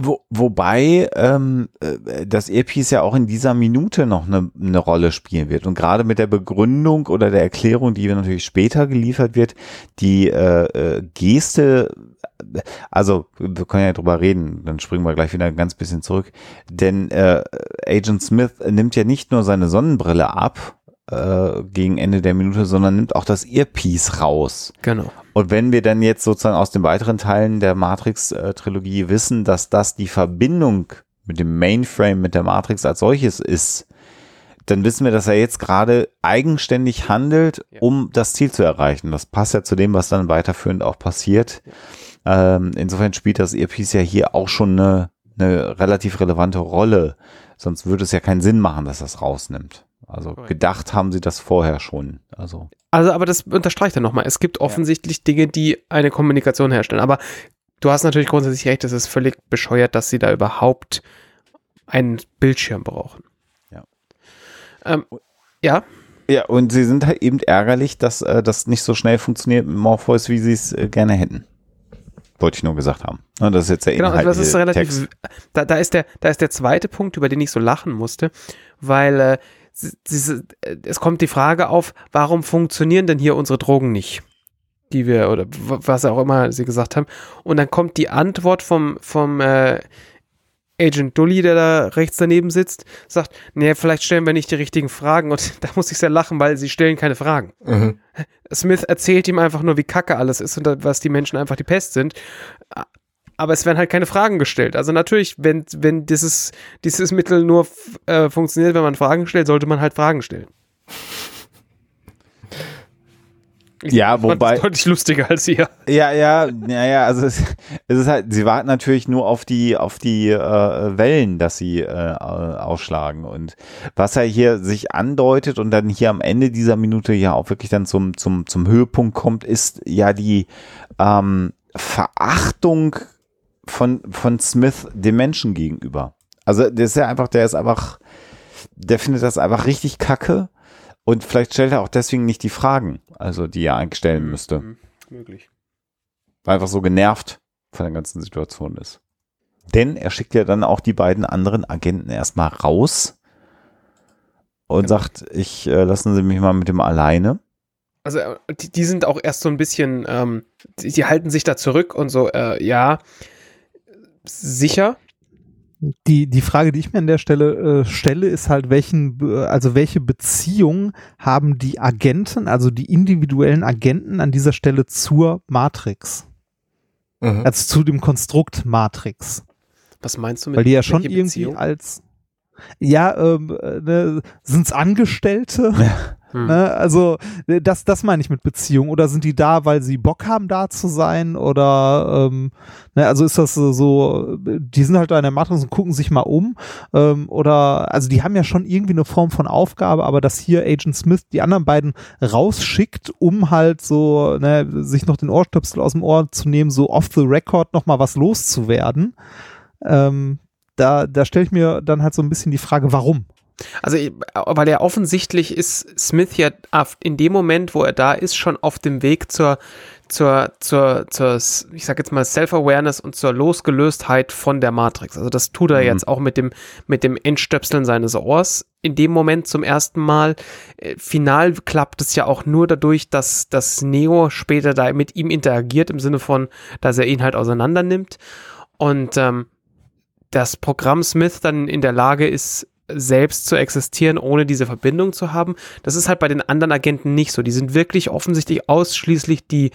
Wo, wobei ähm, äh, das Earpiece ja auch in dieser Minute noch eine, eine Rolle spielen wird. Und gerade mit der Begründung oder der Erklärung, die natürlich später geliefert wird, die äh, äh, Geste, also wir können ja drüber reden, dann springen wir gleich wieder ein ganz bisschen zurück. Denn äh, Agent Smith nimmt ja nicht nur seine Sonnenbrille ab äh, gegen Ende der Minute, sondern nimmt auch das Earpiece raus. Genau. Und wenn wir dann jetzt sozusagen aus den weiteren Teilen der Matrix-Trilogie wissen, dass das die Verbindung mit dem Mainframe, mit der Matrix als solches ist, dann wissen wir, dass er jetzt gerade eigenständig handelt, um das Ziel zu erreichen. Das passt ja zu dem, was dann weiterführend auch passiert. Ähm, insofern spielt das Earpiece ja hier auch schon eine, eine relativ relevante Rolle. Sonst würde es ja keinen Sinn machen, dass das rausnimmt. Also Korrekt. gedacht haben sie das vorher schon. Also Also, aber das unterstreicht er nochmal. Es gibt offensichtlich Dinge, die eine Kommunikation herstellen. Aber du hast natürlich grundsätzlich recht, es ist völlig bescheuert, dass sie da überhaupt einen Bildschirm brauchen. Ja. Ähm, ja, Ja, und sie sind halt eben ärgerlich, dass äh, das nicht so schnell funktioniert mit Morpheus, wie sie es äh, gerne hätten. Wollte ich nur gesagt haben. Und das ist jetzt der genau, Inhalt also das ist des relativ. Da, da, ist der, da ist der zweite Punkt, über den ich so lachen musste, weil äh, äh, es kommt die Frage auf, warum funktionieren denn hier unsere Drogen nicht? Die wir, oder was auch immer sie gesagt haben. Und dann kommt die Antwort vom, vom äh, Agent Dully, der da rechts daneben sitzt, sagt, nee, vielleicht stellen wir nicht die richtigen Fragen. Und da muss ich sehr lachen, weil sie stellen keine Fragen. Mhm. Smith erzählt ihm einfach nur, wie kacke alles ist und was die Menschen einfach die Pest sind. Aber es werden halt keine Fragen gestellt. Also natürlich, wenn, wenn dieses, dieses Mittel nur äh, funktioniert, wenn man Fragen stellt, sollte man halt Fragen stellen. Ich Ja, wobei- Das deutlich lustiger als hier. Ja, ja, ja, ja, also es, es ist halt, sie warten natürlich nur auf die, auf die äh, Wellen, dass sie äh, ausschlagen. Und was er hier sich andeutet und dann hier am Ende dieser Minute ja auch wirklich dann zum, zum, zum Höhepunkt kommt, ist ja die ähm, Verachtung von, von Smith dem Menschen gegenüber. Also das ist ja einfach, der ist einfach, der findet das einfach richtig kacke. Und vielleicht stellt er auch deswegen nicht die Fragen, also die er eigentlich stellen müsste Mhm, möglich. weil er einfach so genervt von der ganzen Situation ist. Denn er schickt ja dann auch die beiden anderen Agenten erstmal raus und Genau. sagt, ich äh, lassen Sie mich mal mit dem alleine. Also äh, die, die sind auch erst so ein bisschen, ähm, die, die halten sich da zurück und so, äh, ja, sicher. Die, die Frage, die ich mir an der Stelle äh, stelle, ist halt, welchen, also welche Beziehung haben die Agenten, also die individuellen Agenten an dieser Stelle zur Matrix? Mhm. Also zu dem Konstrukt Matrix. Was meinst du mit Weil die ja schon irgendwie Beziehung? als, Ja, ähm, äh, ne, sind's Angestellte? Hm. Ne? Also äh, das, das meine ich mit Beziehung. Oder sind die da, weil sie Bock haben, da zu sein? Oder ähm, ne, also ist das so, die sind halt da in der Matrix und gucken sich mal um. Ähm, oder also die haben ja schon irgendwie eine Form von Aufgabe, aber dass hier Agent Smith die anderen beiden rausschickt, um halt so, ne, sich noch den Ohrstöpsel aus dem Ohr zu nehmen, so off the record nochmal was loszuwerden. Ähm, da, da stelle ich mir dann halt so ein bisschen die Frage, warum? Also, weil er offensichtlich ist Smith ja in dem Moment, wo er da ist, schon auf dem Weg zur, zur, zur, zur ich sag jetzt mal, Self-Awareness und zur Losgelöstheit von der Matrix. Also das tut er mhm. jetzt auch mit dem, mit dem Endstöpseln seines Ohrs in dem Moment zum ersten Mal. Äh, final klappt es ja auch nur dadurch, dass, dass Neo später da mit ihm interagiert, im Sinne von, dass er ihn halt auseinander nimmt. Und ähm, das Programm Smith dann in der Lage ist, selbst zu existieren, ohne diese Verbindung zu haben. Das ist halt bei den anderen Agenten nicht so. Die sind wirklich offensichtlich ausschließlich die,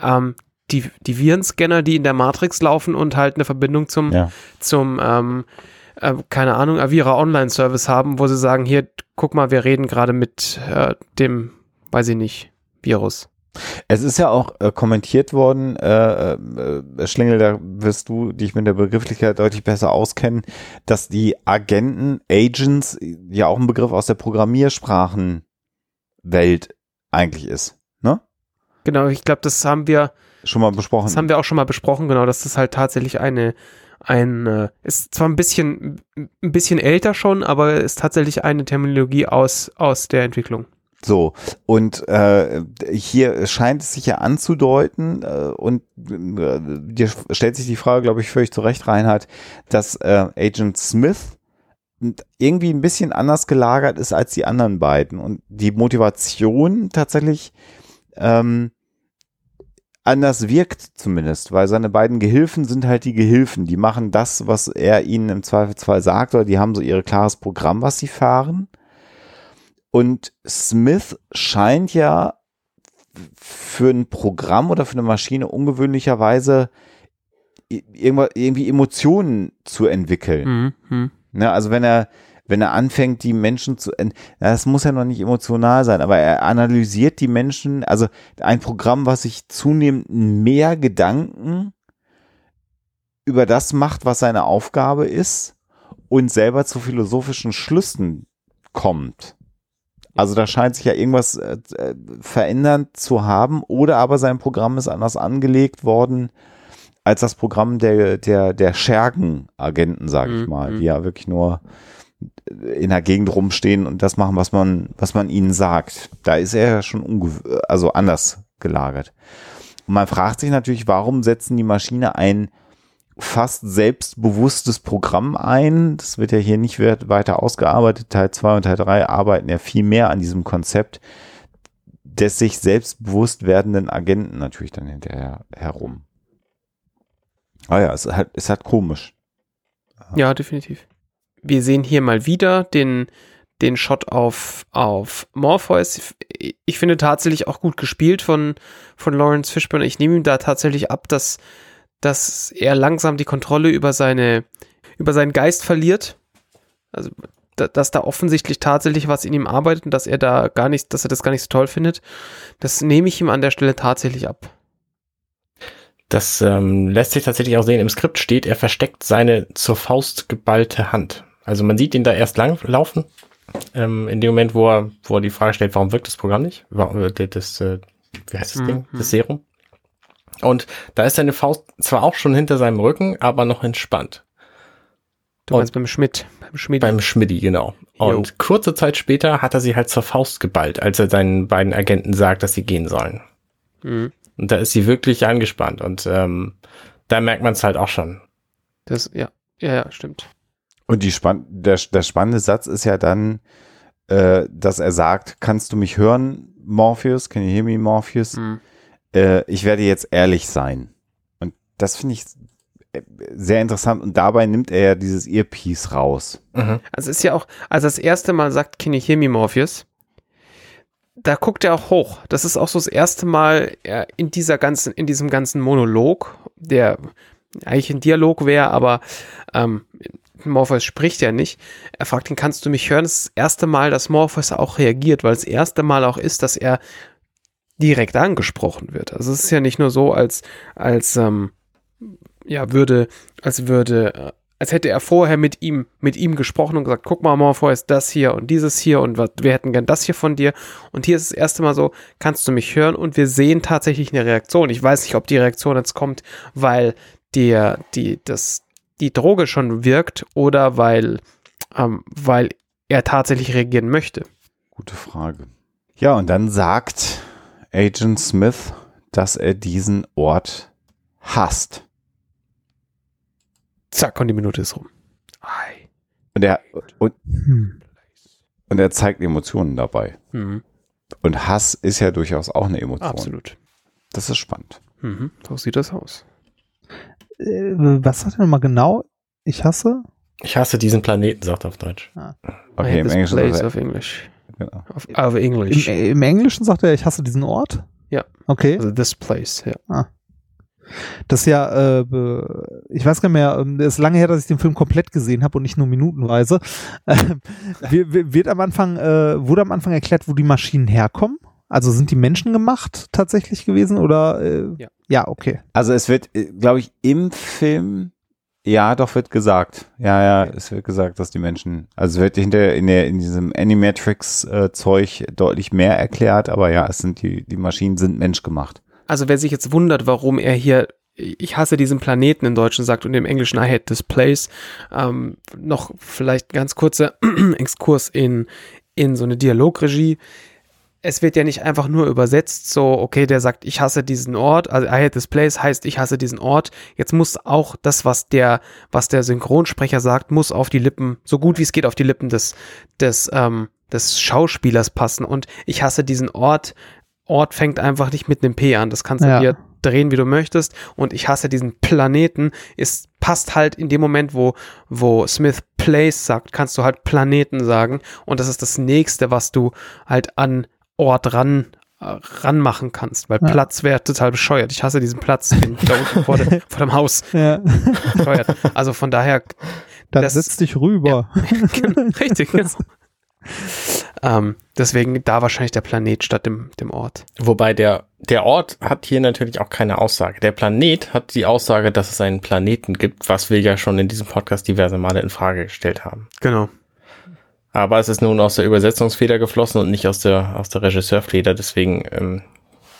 ähm, die, die Virenscanner, die in der Matrix laufen und halt eine Verbindung zum, ja. zum ähm, äh, keine Ahnung, Avira Online-Service haben, wo sie sagen, hier, guck mal, wir reden gerade mit äh, dem, weiß ich nicht, Virus. Es ist ja auch äh, kommentiert worden, äh, äh, Schlingel, da wirst du dich mit der Begrifflichkeit deutlich besser auskennen, dass die Agenten, Agents, ja auch ein Begriff aus der Programmiersprachenwelt eigentlich ist, ne? Genau, ich glaube, das haben wir schon mal besprochen. Das haben wir auch schon mal besprochen, genau, dass das halt tatsächlich eine ein äh, ist zwar ein bisschen ein bisschen älter schon, aber ist tatsächlich eine Terminologie aus aus der Entwicklung. So, und äh, hier scheint es sich ja anzudeuten, äh, und äh, dir stellt sich die Frage, glaube ich, völlig zu Recht, Reinhard, dass äh, Agent Smith irgendwie ein bisschen anders gelagert ist als die anderen beiden und die Motivation tatsächlich ähm, anders wirkt zumindest, weil seine beiden Gehilfen sind halt die Gehilfen, die machen das, was er ihnen im Zweifelsfall sagt, oder die haben so ihr klares Programm, was sie fahren und Smith scheint ja für ein Programm oder für eine Maschine ungewöhnlicherweise irgendwie Emotionen zu entwickeln. Mhm. Ne, also wenn er, wenn er anfängt, die Menschen zu, das muss ja noch nicht emotional sein, aber er analysiert die Menschen, also ein Programm, was sich zunehmend mehr Gedanken über das macht, was seine Aufgabe ist und selber zu philosophischen Schlüssen kommt. Also da scheint sich ja irgendwas äh, äh, verändert zu haben oder aber sein Programm ist anders angelegt worden als das Programm der, der, der Schergen-Agenten, sage ich mhm. mal, die ja wirklich nur in der Gegend rumstehen und das machen, was man, was man ihnen sagt. Da ist er ja schon also anders gelagert. Und man fragt sich natürlich, warum setzen die Maschine ein fast selbstbewusstes Programm ein. Das wird ja hier nicht weiter ausgearbeitet. Teil 2 und Teil 3 arbeiten ja viel mehr an diesem Konzept des sich selbstbewusst werdenden Agenten natürlich dann hinterher herum. Ah ja, es hat, es hat komisch. Ja, definitiv. Wir sehen hier mal wieder den, den Shot auf, auf Morpheus. Ich finde tatsächlich auch gut gespielt von, von Lawrence Fishburne. Ich nehme ihm da tatsächlich ab, dass dass er langsam die Kontrolle über seine, über seinen Geist verliert. Also, da, dass da offensichtlich tatsächlich was in ihm arbeitet und dass er da gar nicht, dass er das gar nicht so toll findet. Das nehme ich ihm an der Stelle tatsächlich ab. Das ähm, lässt sich tatsächlich auch sehen. Im Skript steht, er versteckt seine zur Faust geballte Hand. Also man sieht ihn da erst lang laufen. Ähm, in dem Moment, wo er, wo er die Frage stellt, warum wirkt das Programm nicht? Äh, das, äh, wie heißt das mhm. Ding? Das Serum? Und da ist seine Faust zwar auch schon hinter seinem Rücken, aber noch entspannt. Du meinst beim Schmidt, beim Schmidti. Beim Schmidti, genau. Und jo. kurze Zeit später hat er sie halt zur Faust geballt, als er seinen beiden Agenten sagt, dass sie gehen sollen. Mhm. Und da ist sie wirklich angespannt und ähm, da merkt man es halt auch schon. Das, ja, ja, ja, stimmt. Und die spann der, der spannende Satz ist ja dann, äh, dass er sagt, kannst du mich hören, Morpheus? Can you hear me, Morpheus? Mhm äh, ich werde jetzt ehrlich sein. Und das finde ich sehr interessant und dabei nimmt er ja dieses Earpiece raus. Mhm. Also ist ja auch, als das erste Mal sagt, can you hear me, Morpheus? Da guckt er auch hoch. Das ist auch so das erste Mal in dieser ganzen, in diesem ganzen Monolog, der eigentlich ein Dialog wäre, aber ähm, Morpheus spricht ja nicht. Er fragt ihn, kannst du mich hören? Das ist das erste Mal, dass Morpheus auch reagiert, weil das erste Mal auch ist, dass er direkt angesprochen wird. Also es ist ja nicht nur so, als, als, ähm, ja, würde, als würde, äh, als hätte er vorher mit ihm, mit ihm gesprochen und gesagt, guck mal, Morpheus, das hier und dieses hier und was, wir hätten gern das hier von dir. Und hier ist das erste Mal so, kannst du mich hören? Und wir sehen tatsächlich eine Reaktion. Ich weiß nicht, ob die Reaktion jetzt kommt, weil der, die, das, die Droge schon wirkt oder weil, ähm, weil er tatsächlich reagieren möchte. Gute Frage. Ja, und dann sagt Agent Smith, dass er diesen Ort hasst. Zack, und die Minute ist rum. Ei. Und er, und, Hm. und er zeigt Emotionen dabei. Mhm. Und Hass ist ja durchaus auch eine Emotion. Absolut. Das ist spannend. Mhm. So sieht das aus. Äh, was sagt er nochmal genau? Ich hasse? Ich hasse diesen Planeten, sagt er auf Deutsch. I Okay, hate im this Englischen. place er- auf Englisch. Genau. Auf, auf Englisch. Im, Im Englischen sagt er, ich hasse diesen Ort? Ja. Okay. Also this place, ja. Das ist ja, äh, ich weiß gar nicht mehr, ähm, es ist lange her, dass ich den Film komplett gesehen habe und nicht nur minutenweise. Wir- wir- wird am Anfang, äh, wurde am Anfang erklärt, wo die Maschinen herkommen? Also sind die Menschen gemacht tatsächlich gewesen oder? Äh, Ja. Ja, okay. Also es wird, glaube ich, im Film, ja, doch wird gesagt. Ja, ja, es wird gesagt, dass die Menschen, also es wird hinter in der in diesem Animatrix-Zeug deutlich mehr erklärt, aber ja, es sind die, die Maschinen sind menschgemacht. Also wer sich jetzt wundert, warum er hier ich hasse diesen Planeten im Deutschen sagt und im Englischen I hate this place, ähm, noch vielleicht ganz kurzer Exkurs in, in so eine Dialogregie. Es wird ja nicht einfach nur übersetzt, so, okay, der sagt, ich hasse diesen Ort, also I hate this place heißt, ich hasse diesen Ort. Jetzt muss auch das, was der, was der Synchronsprecher sagt, muss auf die Lippen, so gut wie es geht, auf die Lippen des, des, ähm, des Schauspielers passen. Und ich hasse diesen Ort. Ort fängt einfach nicht mit einem P an. Das kannst du Ja. dir drehen, wie du möchtest. Und ich hasse diesen Planeten. Es passt halt in dem Moment, wo, wo Smith Place sagt, kannst du halt Planeten sagen. Und das ist das nächste, was du halt an Ort ran äh, ranmachen kannst, weil Ja. Platz wäre total bescheuert. Ich hasse diesen Platz den da unten vor, de, vor dem Haus. Ja. Bescheuert. Also von daher, Dann Das- setz dich rüber. genau, richtig. Genau. ähm, deswegen da wahrscheinlich der Planet statt dem, dem Ort. Wobei der, der Ort hat hier natürlich auch keine Aussage. Der Planet hat die Aussage, dass es einen Planeten gibt, was wir ja schon in diesem Podcast diverse Male in Frage gestellt haben. Genau. Aber es ist nun aus der Übersetzungsfeder geflossen und nicht aus der, aus der Regisseurfeder, deswegen ähm,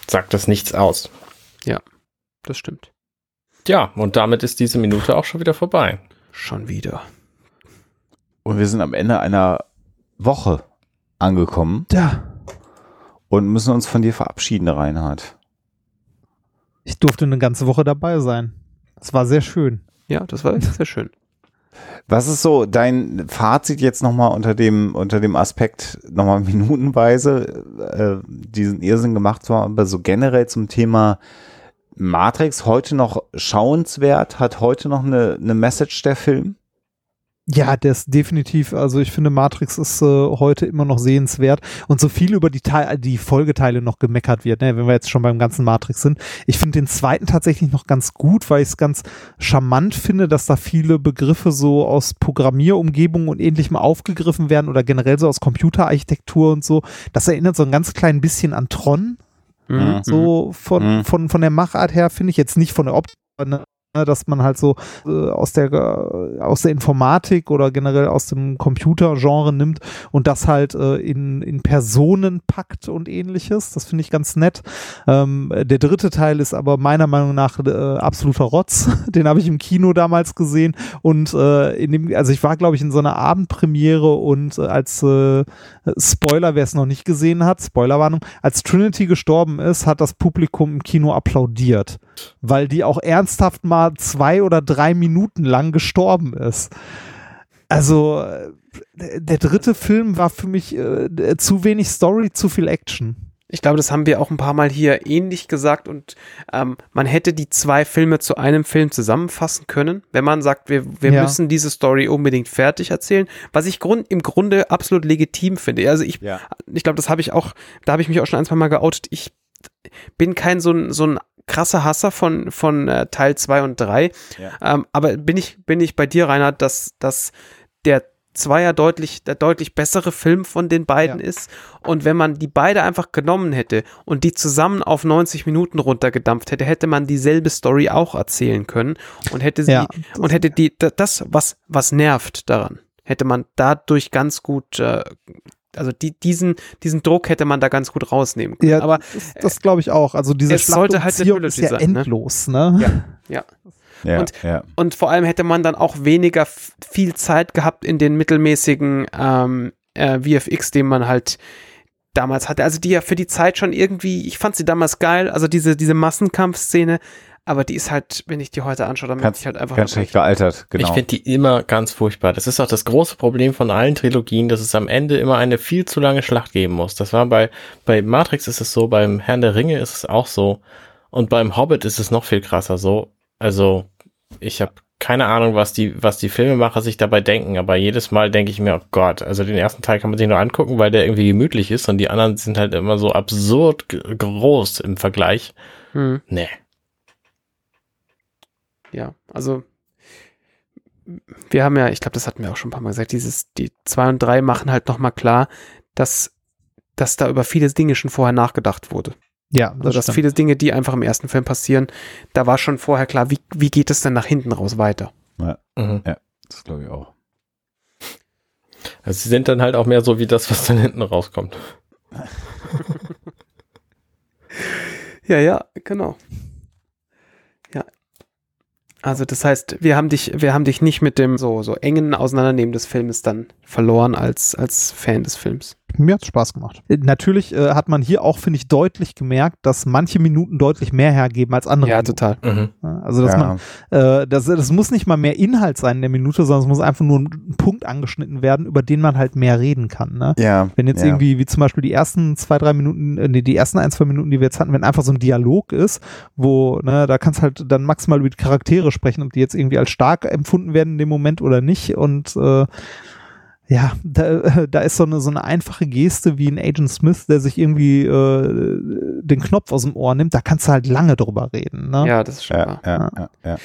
sagt das nichts aus. Das stimmt. Ja, und damit ist diese Minute auch schon wieder vorbei. Schon wieder. Und wir sind am Ende einer Woche angekommen Ja. und müssen uns von dir verabschieden, Reinhard. Ich durfte eine ganze Woche dabei sein. Es war sehr schön. Ja, das war sehr schön. Was ist so dein Fazit jetzt nochmal unter dem, unter dem Aspekt, nochmal minutenweise, äh, diesen Irrsinn gemacht zu haben, aber so generell zum Thema Matrix heute noch schauenswert, hat heute noch eine, eine Message der Film? Ja, der ist definitiv, also ich finde Matrix ist äh, heute immer noch sehenswert und so viel über die, Teil, die Folgeteile noch gemeckert wird, ne, wenn wir jetzt schon beim ganzen Matrix sind. Ich finde den zweiten tatsächlich noch ganz gut, weil ich es ganz charmant finde, dass da viele Begriffe so aus Programmierumgebungen und ähnlichem aufgegriffen werden oder generell so aus Computerarchitektur und so. Das erinnert so ein ganz klein bisschen an Tron, Mhm. so von, Mhm. von, von der Machart her, finde ich jetzt nicht von der Optik, dass man halt so äh, aus der äh, aus der Informatik oder generell aus dem Computergenre nimmt und das halt äh, in, in Personen packt und ähnliches. Das finde ich ganz nett. Ähm, der dritte Teil ist aber meiner Meinung nach äh, absoluter Rotz. Den habe ich im Kino damals gesehen und äh, in dem, also ich war glaube ich in so einer Abendpremiere und äh, als äh, Spoiler, wer es noch nicht gesehen hat, Spoilerwarnung, als Trinity gestorben ist, hat das Publikum im Kino applaudiert, weil die auch ernsthaft mal zwei oder drei Minuten lang gestorben ist. Also äh, der dritte Film war für mich äh, zu wenig Story, zu viel Action. Ich glaube, das haben wir auch ein paar Mal hier ähnlich gesagt und ähm, man hätte die zwei Filme zu einem Film zusammenfassen können, wenn man sagt, wir, wir Ja. müssen diese Story unbedingt fertig erzählen, was ich grund, im Grunde absolut legitim finde. Also ich, Ja. ich glaube, das habe ich auch, da habe ich mich auch schon ein, zwei Mal geoutet. Ich bin kein so ein, so ein krasser Hasser von, von äh, Teil 2 und 3. Ja. Ähm, aber bin ich, bin ich bei dir, Reinhard, dass, dass der Zweier deutlich, der deutlich bessere Film von den beiden Ja. ist. Und wenn man die beide einfach genommen hätte und die zusammen auf 90 Minuten runtergedampft hätte, hätte man dieselbe Story auch erzählen können und hätte sie, Ja, und hätte die, da- das, was, was nervt daran, hätte man dadurch ganz gut, äh, also die, diesen, diesen Druck hätte man da ganz gut rausnehmen können. Ja, Aber das, das glaube ich auch. Also diese es sollte halt Schlacht um Zion ist ja sein, ne? endlos, ne? ja, Ja, Und- ja. Und vor allem hätte man dann auch weniger viel Zeit gehabt in den mittelmäßigen ähm, äh, VFX, den man halt damals hatte. Also die ja für die Zeit schon irgendwie, ich fand sie damals geil, also diese, diese Massenkampfszene, aber die ist halt, wenn ich die heute anschaue, dann merke ich halt einfach ganz schlecht gealtert, genau. Ich finde die immer ganz furchtbar. Das ist auch das große Problem von allen Trilogien, dass es am Ende immer eine viel zu lange Schlacht geben muss. Das war bei, bei Matrix ist es so, beim Herrn der Ringe ist es auch so. Und beim Hobbit ist es noch viel krasser so. Also, ich habe keine Ahnung, was die, was die Filmemacher sich dabei denken, aber jedes Mal denke ich mir, oh Gott, also den ersten Teil kann man sich nur angucken, weil der irgendwie gemütlich ist und die anderen sind halt immer so absurd groß im Vergleich. Hm, Nee. ja, also wir haben ja, ich glaube, das hatten wir auch schon ein paar Mal gesagt, dieses, die zwei und drei machen halt nochmal klar, dass, dass da über viele Dinge schon vorher nachgedacht wurde. Ja, Also, dass viele Dinge, die einfach im ersten Film passieren, da war schon vorher klar, wie, wie geht es denn nach hinten raus weiter? Mhm. das glaube ich auch. Also sie sind dann halt auch mehr so wie das, was dann hinten rauskommt. Ja, ja, genau. Ja. Also das heißt, wir haben dich, wir haben dich nicht mit dem so, so engen Auseinandernehmen des Filmes dann verloren als, als Fan des Films. Mir hat's Spaß gemacht. Äh, Natürlich äh, hat man hier auch, finde ich, deutlich gemerkt, dass manche Minuten deutlich mehr hergeben als andere. Ja, Minuten. total. Mhm. Also, dass ja. man, äh, das, das muss nicht mal mehr Inhalt sein in der Minute, sondern es muss einfach nur ein Punkt angeschnitten werden, über den man halt mehr reden kann. Ne? ja. Wenn jetzt ja. irgendwie, wie zum Beispiel die ersten zwei, drei Minuten, äh, nee, die ersten ein, zwei Minuten, die wir jetzt hatten, wenn einfach so ein Dialog ist, wo, ne, da kannst halt dann maximal über die Charaktere sprechen, ob die jetzt irgendwie als stark empfunden werden in dem Moment oder nicht. Und äh, ja, da, da ist so eine, so eine einfache Geste wie ein Agent Smith, der sich irgendwie äh, den Knopf aus dem Ohr nimmt, da kannst du halt lange drüber reden. Ne? Ja, das ist schon ja, wahr. ja, ja, ja.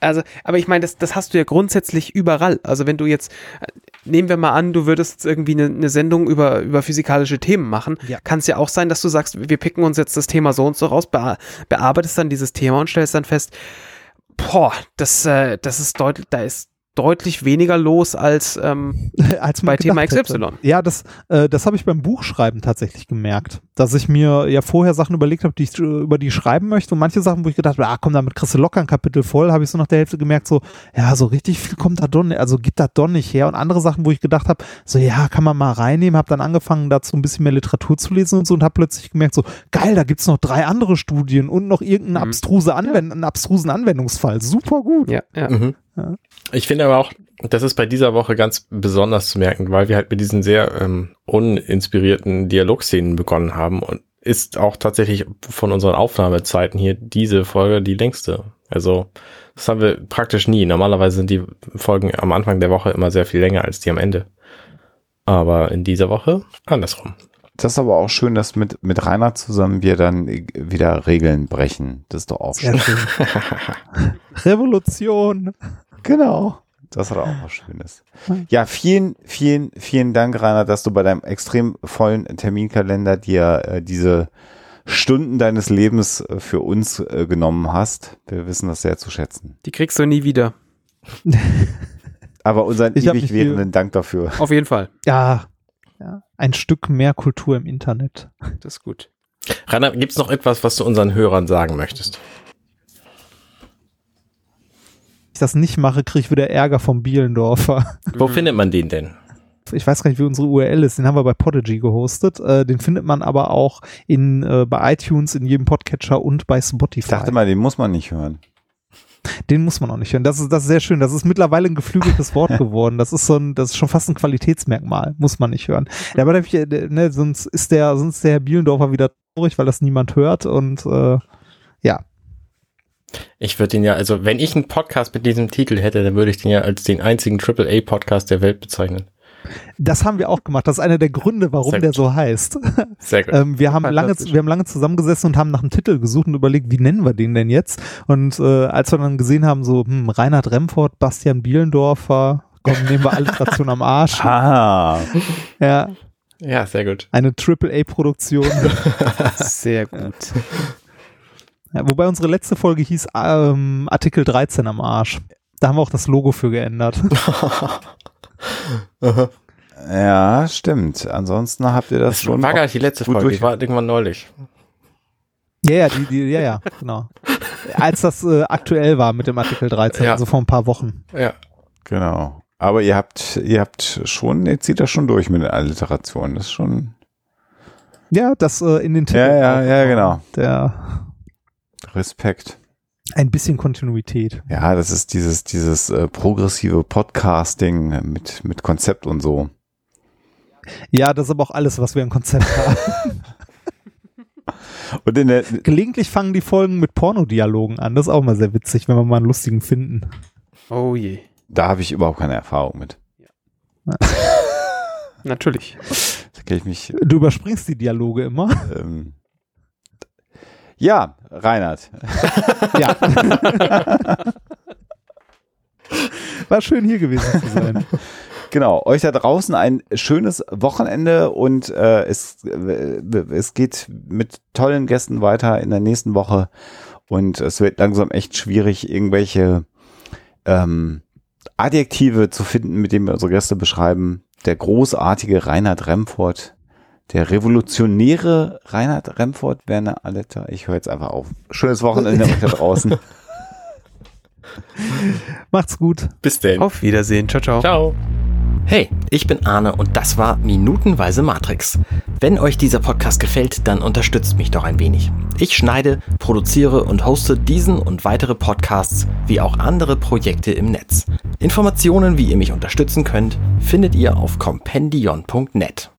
Also, aber ich meine, das, das hast du ja grundsätzlich überall. Also wenn du jetzt, äh, nehmen wir mal an, du würdest jetzt irgendwie eine, eine Sendung über, über physikalische Themen machen, Ja. kann es ja auch sein, dass du sagst, wir picken uns jetzt das Thema so und so raus, bea bearbeitest dann dieses Thema und stellst dann fest, boah, das, äh, das ist deutlich, da ist deutlich weniger los als ähm, als bei Thema XY. hätte. Ja, das, äh, das habe ich beim Buchschreiben tatsächlich gemerkt, dass ich mir ja vorher Sachen überlegt habe, die ich, äh, über die ich schreiben möchte und manche Sachen, wo ich gedacht habe, ah, komm, damit kriegst du locker ein Kapitel voll, habe ich so nach der Hälfte gemerkt, so, ja, so richtig viel kommt da doch nicht, also gibt das doch nicht her und andere Sachen, wo ich gedacht habe, so, ja, kann man mal reinnehmen, habe dann angefangen, dazu ein bisschen mehr Literatur zu lesen und so und habe plötzlich gemerkt, so, geil, da gibt's noch drei andere Studien und noch irgendeinen Mhm. abstruse Anwend einen abstrusen Anwendungsfall, super gut. Ja, ja. Mhm. Ja. Ich finde aber auch, das ist bei dieser Woche ganz besonders zu merken, weil wir halt mit diesen sehr ähm, uninspirierten Dialogszenen begonnen haben und ist auch tatsächlich von unseren Aufnahmezeiten hier diese Folge die längste. Also das haben wir praktisch nie. Normalerweise sind die Folgen am Anfang der Woche immer sehr viel länger als die am Ende. Aber in dieser Woche andersrum. Das ist aber auch schön, dass mit, mit Rainer zusammen wir dann wieder Regeln brechen. Das ist doch auch schön. Revolution. Genau. Das hat auch was Schönes. Ja, vielen, vielen, vielen Dank, Rainer, dass du bei deinem extrem vollen Terminkalender dir äh, diese Stunden deines Lebens äh, für uns äh, genommen hast. Wir wissen das sehr zu schätzen. Die kriegst du nie wieder. Aber unseren Ich ewig währenden Dank dafür. Auf jeden Fall. Ja, ja, ein Stück mehr Kultur im Internet. Das ist gut. Rainer, gibt's noch etwas, was du unseren Hörern sagen möchtest? Ich das nicht mache, kriege ich wieder Ärger vom Bielendorfer. Wo Mhm. findet man den denn? Ich weiß gar nicht, wie unsere URL ist. Den haben wir bei Podigy gehostet. Äh, den findet man aber auch in, äh, bei iTunes, in jedem Podcatcher und bei Ich Spotify. dachte mal, den muss man nicht hören. Den muss man auch nicht hören. Das ist, das ist sehr schön. Das ist mittlerweile ein geflügeltes Wort geworden. Das ist so ein, das ist schon fast ein Qualitätsmerkmal. Muss man nicht hören. Ja, aber ich, äh, ne, sonst ist der, sonst ist der Herr Bielendorfer wieder traurig, weil das niemand hört und äh, ja. Ich würde den ja, also wenn ich einen Podcast mit diesem Titel hätte, dann würde ich den ja als den einzigen AAA-Podcast der Welt bezeichnen. Das haben wir auch gemacht. Das ist einer der Gründe, warum Sehr der gut. so heißt. Sehr gut. Ähm, wir, haben lange, wir haben lange zusammengesessen und haben nach einem Titel gesucht und überlegt, wie nennen wir den denn jetzt? Und äh, als wir dann gesehen haben, so hm, Reinhard Remford, Bastian Bielendorfer, komm, nehmen wir Alliteration am Arsch. Ah, Ja, ja, sehr gut. eine Triple-A-Produktion. Sehr gut. ja, wobei unsere letzte Folge hieß ähm, Artikel 13 am Arsch. Da haben wir auch das Logo für geändert. ja, stimmt. Ansonsten habt ihr das Das schon. war gar nicht die letzte Folge, durch- war irgendwann neulich. Ja, ja, die, die, ja, ja, genau. Als das äh, aktuell war mit dem Artikel 13, Ja. also vor ein paar Wochen. Ja. Genau. Aber ihr habt, ihr habt schon, ihr zieht das schon durch mit den Alliterationen. Das ist schon. Ja, das äh, in den Titel. Ja, ja, ja, genau. Der, Respekt. ein bisschen Kontinuität. Ja, das ist dieses, dieses äh, progressive Podcasting mit, mit Konzept und so. Ja, das ist aber auch alles, was wir im Konzept haben. Und in der, Gelegentlich fangen die Folgen mit Pornodialogen an. Das ist auch mal sehr witzig, wenn wir mal einen lustigen finden. Oh je. da habe ich überhaupt keine Erfahrung mit. Natürlich. Da kenne ich mich. Du überspringst die Dialoge immer. Ähm, ja, Reinhard. Ja. War schön hier gewesen zu sein. Genau, euch da draußen ein schönes Wochenende und äh, es, äh, es geht mit tollen Gästen weiter in der nächsten Woche und es wird langsam echt schwierig, irgendwelche ähm, Adjektive zu finden, mit denen wir unsere Gäste beschreiben. Der großartige Reinhard Remford, der revolutionäre Reinhard Remford eine Aletta. Ich höre jetzt einfach auf. Schönes Wochenende euch da draußen. Macht's gut. Bis denn. Auf Wiedersehen. Ciao, ciao. Ciao. Hey, ich bin Arne und das war Minutenweise Matrix. Wenn euch dieser Podcast gefällt, dann unterstützt mich doch ein wenig. Ich schneide, produziere und hoste diesen und weitere Podcasts wie auch andere Projekte im Netz. Informationen, wie ihr mich unterstützen könnt, findet ihr auf compendion.net.